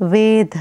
वेध